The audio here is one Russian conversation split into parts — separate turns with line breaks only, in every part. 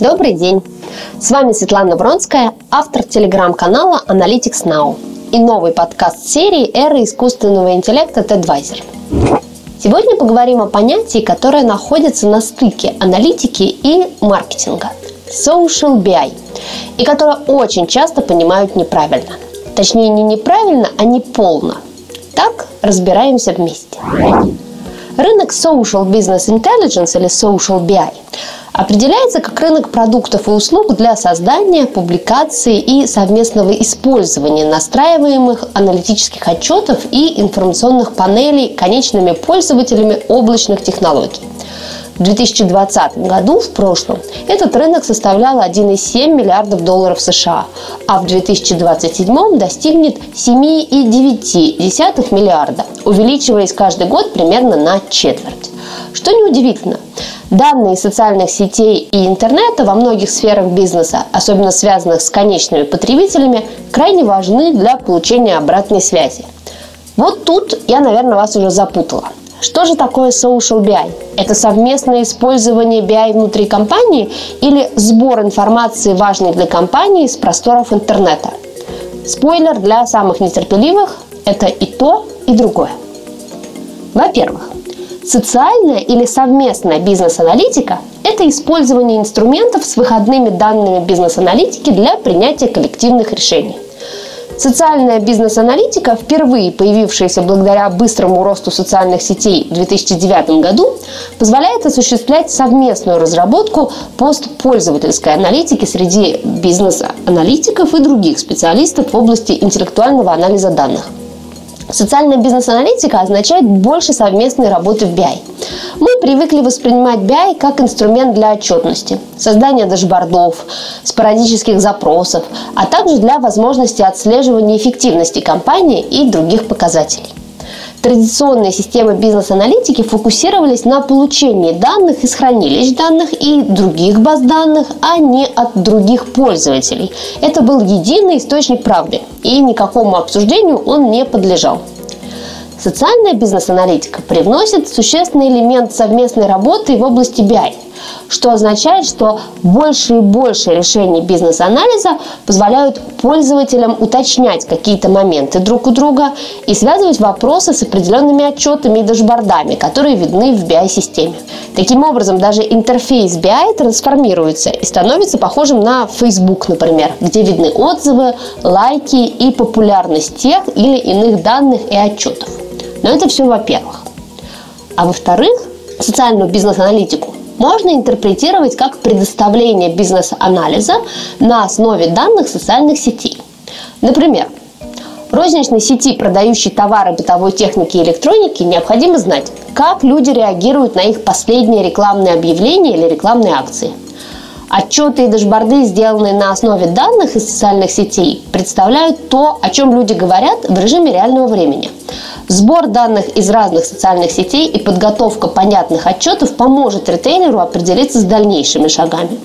Добрый день! С вами Светлана Бронская, автор телеграм-канала Analytics Now и новый подкаст серии «Эра искусственного интеллекта TEDvisor». Сегодня поговорим о понятии, которое находится на стыке аналитики и маркетинга – Social BI, и которое очень часто понимают неправильно. Точнее, не неправильно, а не полно. Так разбираемся вместе. Рынок Social Business Intelligence или Social BI определяется как рынок продуктов и услуг для создания, публикации и совместного использования настраиваемых аналитических отчетов и информационных панелей конечными пользователями облачных технологий. В 2020 году, в прошлом, этот рынок составлял 1,7 миллиардов долларов США, а в 2027 достигнет 7,9 миллиарда, увеличиваясь каждый год примерно на четверть. Что неудивительно, данные социальных сетей и интернета во многих сферах бизнеса, особенно связанных с конечными потребителями, крайне важны для получения обратной связи. Вот тут я, наверное, вас уже запутала – что же такое social BI? Это совместное использование BI внутри компании или сбор информации, важной для компании, с просторов интернета? Спойлер для самых нетерпеливых – это и то, и другое. Во-первых, социальная или совместная бизнес-аналитика – это использование инструментов с выходными данными бизнес-аналитики для принятия коллективных решений. Социальная бизнес-аналитика, впервые появившаяся благодаря быстрому росту социальных сетей в 2009 году, позволяет осуществлять совместную разработку постпользовательской аналитики среди бизнес-аналитиков и других специалистов в области интеллектуального анализа данных – Социальная бизнес-аналитика означает больше совместной работы в BI. Мы привыкли воспринимать BI как инструмент для отчетности, создания дашбордов, спорадических запросов, а также для возможности отслеживания эффективности компании и других показателей традиционные системы бизнес-аналитики фокусировались на получении данных из хранилищ данных и других баз данных, а не от других пользователей. Это был единый источник правды, и никакому обсуждению он не подлежал. Социальная бизнес-аналитика привносит существенный элемент совместной работы в области BI – что означает, что больше и больше решений бизнес-анализа позволяют пользователям уточнять какие-то моменты друг у друга и связывать вопросы с определенными отчетами и дашбордами, которые видны в BI-системе. Таким образом, даже интерфейс BI трансформируется и становится похожим на Facebook, например, где видны отзывы, лайки и популярность тех или иных данных и отчетов. Но это все во-первых. А во-вторых, социальную бизнес-аналитику можно интерпретировать как предоставление бизнес-анализа на основе данных социальных сетей. Например, розничной сети, продающей товары бытовой техники и электроники, необходимо знать, как люди реагируют на их последние рекламные объявления или рекламные акции. Отчеты и дашборды, сделанные на основе данных из социальных сетей, представляют то, о чем люди говорят в режиме реального времени – Сбор данных из разных социальных сетей и подготовка понятных отчетов поможет ритейлеру определиться с дальнейшими шагами.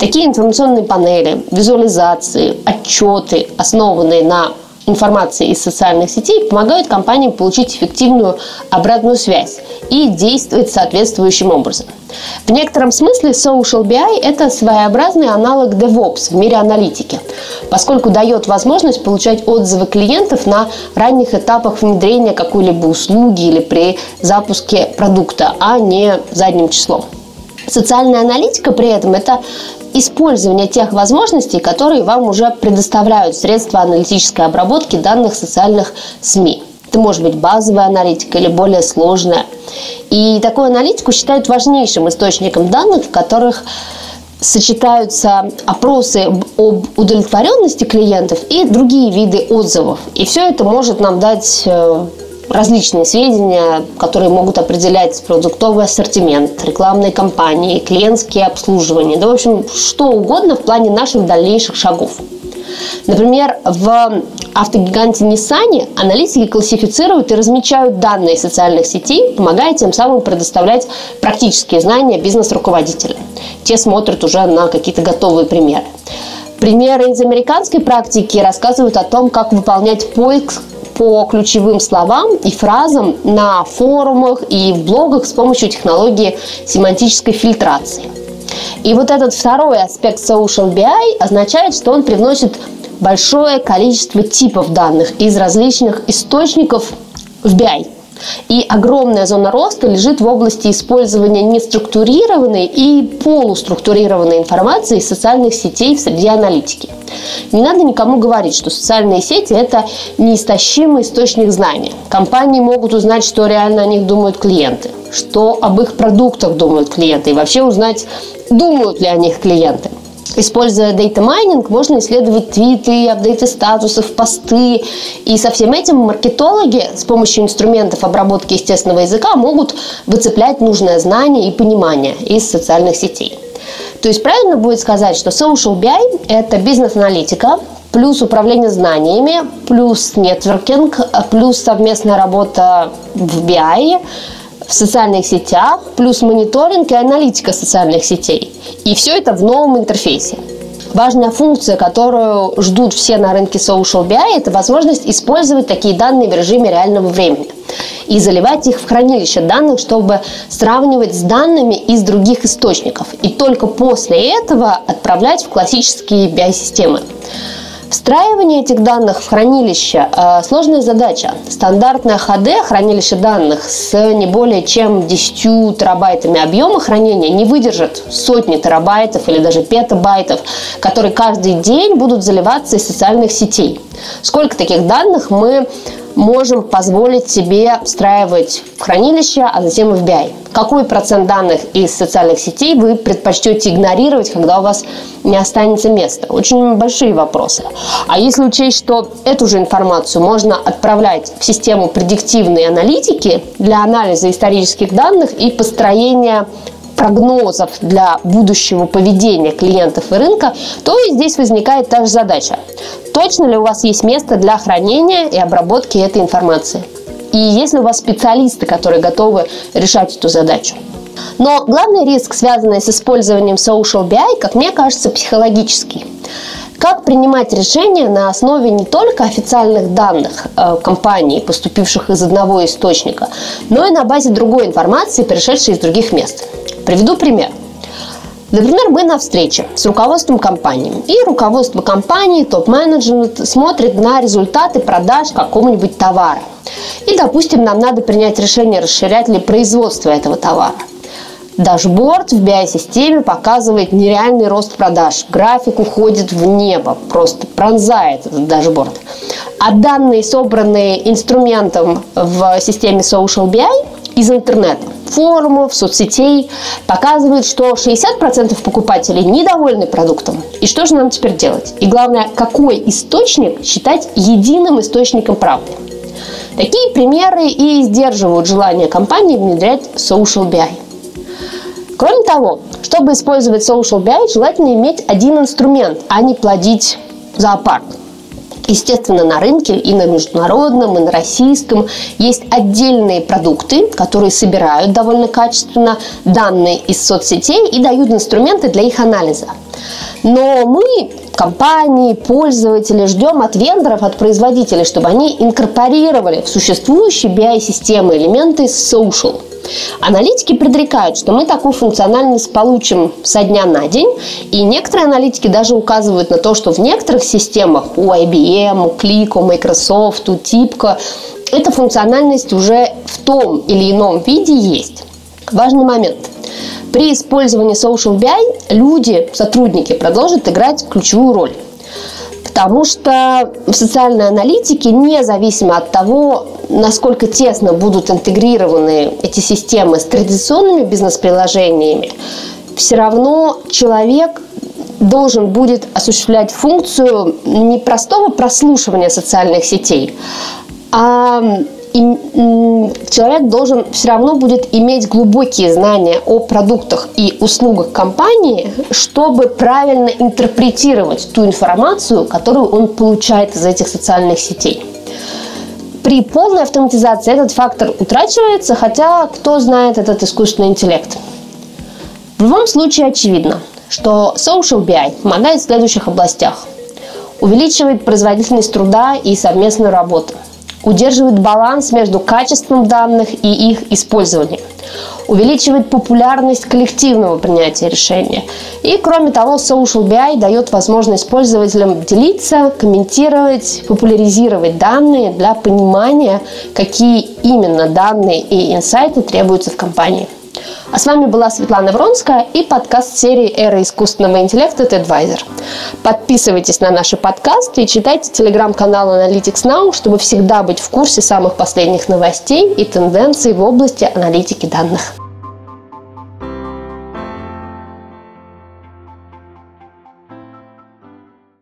Такие информационные панели, визуализации, отчеты, основанные на информации из социальных сетей, помогают компаниям получить эффективную обратную связь и действовать соответствующим образом – в некотором смысле Social BI – это своеобразный аналог DevOps в мире аналитики, поскольку дает возможность получать отзывы клиентов на ранних этапах внедрения какой-либо услуги или при запуске продукта, а не задним числом. Социальная аналитика при этом – это использование тех возможностей, которые вам уже предоставляют средства аналитической обработки данных социальных СМИ. Это может быть базовая аналитика или более сложная. И такую аналитику считают важнейшим источником данных, в которых сочетаются опросы об удовлетворенности клиентов и другие виды отзывов. И все это может нам дать э, различные сведения, которые могут определять продуктовый ассортимент, рекламные кампании, клиентские обслуживания, да, в общем, что угодно в плане наших дальнейших шагов. Например, в автогиганте Nissan аналитики классифицируют и размечают данные социальных сетей, помогая тем самым предоставлять практические знания бизнес-руководителям. Те смотрят уже на какие-то готовые примеры. Примеры из американской практики рассказывают о том, как выполнять поиск по ключевым словам и фразам на форумах и в блогах с помощью технологии семантической фильтрации – И вот этот второй аспект Social BI означает, что он привносит большое количество типов данных из различных источников в BI. И огромная зона роста лежит в области использования неструктурированной и полуструктурированной информации из социальных сетей в среде аналитики. Не надо никому говорить, что социальные сети – это неистощимый источник знаний. Компании могут узнать, что реально о них думают клиенты, что об их продуктах думают клиенты, и вообще узнать, думают ли о них клиенты. Используя Data Mining, можно исследовать твиты, апдейты статусов, посты. И со всем этим маркетологи с помощью инструментов обработки естественного языка могут выцеплять нужное знание и понимание из социальных сетей. То есть правильно будет сказать, что Social BI – это бизнес-аналитика, плюс управление знаниями, плюс нетворкинг, плюс совместная работа в BI, в социальных сетях, плюс мониторинг и аналитика социальных сетей. И все это в новом интерфейсе. Важная функция, которую ждут все на рынке Social BI, это возможность использовать такие данные в режиме реального времени и заливать их в хранилище данных, чтобы сравнивать с данными из других источников. И только после этого отправлять в классические BI-системы. Встраивание этих данных в хранилище э, – сложная задача. Стандартное HD хранилище данных с не более чем 10 терабайтами объема хранения не выдержит сотни терабайтов или даже петабайтов, которые каждый день будут заливаться из социальных сетей. Сколько таких данных мы можем позволить себе встраивать в хранилище, а затем и в BI. Какой процент данных из социальных сетей вы предпочтете игнорировать, когда у вас не останется места? Очень большие вопросы. А если учесть, что эту же информацию можно отправлять в систему предиктивной аналитики для анализа исторических данных и построения прогнозов для будущего поведения клиентов и рынка, то и здесь возникает та же задача. Точно ли у вас есть место для хранения и обработки этой информации? И есть ли у вас специалисты, которые готовы решать эту задачу? Но главный риск, связанный с использованием Social BI, как мне кажется, психологический. Как принимать решения на основе не только официальных данных э, компании, поступивших из одного источника, но и на базе другой информации, пришедшей из других мест? Приведу пример. Например, мы на встрече с руководством компании. И руководство компании, топ-менеджмент смотрит на результаты продаж какого-нибудь товара. И, допустим, нам надо принять решение, расширять ли производство этого товара. Дашборд в BI-системе показывает нереальный рост продаж. График уходит в небо, просто пронзает этот дашборд. А данные, собранные инструментом в системе Social BI из интернета, форумов, соцсетей, показывают, что 60% покупателей недовольны продуктом. И что же нам теперь делать? И главное, какой источник считать единым источником правды? Такие примеры и сдерживают желание компании внедрять Social BI. Кроме того, чтобы использовать Social BI, желательно иметь один инструмент, а не плодить зоопарк. Естественно, на рынке и на международном, и на российском есть отдельные продукты, которые собирают довольно качественно данные из соцсетей и дают инструменты для их анализа. Но мы, компании, пользователи, ждем от вендоров, от производителей, чтобы они инкорпорировали в существующие BI-системы элементы social – Аналитики предрекают, что мы такую функциональность получим со дня на день, и некоторые аналитики даже указывают на то, что в некоторых системах у IBM, у Click, у Microsoft, у Tipco эта функциональность уже в том или ином виде есть. Важный момент. При использовании Social BI люди, сотрудники продолжат играть ключевую роль. Потому что в социальной аналитике, независимо от того, насколько тесно будут интегрированы эти системы с традиционными бизнес-приложениями, все равно человек должен будет осуществлять функцию не простого прослушивания социальных сетей, а человек должен все равно будет иметь глубокие знания о продуктах и услугах компании, чтобы правильно интерпретировать ту информацию, которую он получает из этих социальных сетей. При полной автоматизации этот фактор утрачивается, хотя кто знает этот искусственный интеллект. В любом случае очевидно, что Social BI помогает в следующих областях. Увеличивает производительность труда и совместную работу – удерживает баланс между качеством данных и их использованием, увеличивает популярность коллективного принятия решения. И, кроме того, Social BI дает возможность пользователям делиться, комментировать, популяризировать данные для понимания, какие именно данные и инсайты требуются в компании. А с вами была Светлана Вронская и подкаст серии «Эра искусственного интеллекта TEDvisor». Подписывайтесь на наши подкасты и читайте телеграм-канал Analytics Now, чтобы всегда быть в курсе самых последних новостей и тенденций в области аналитики данных.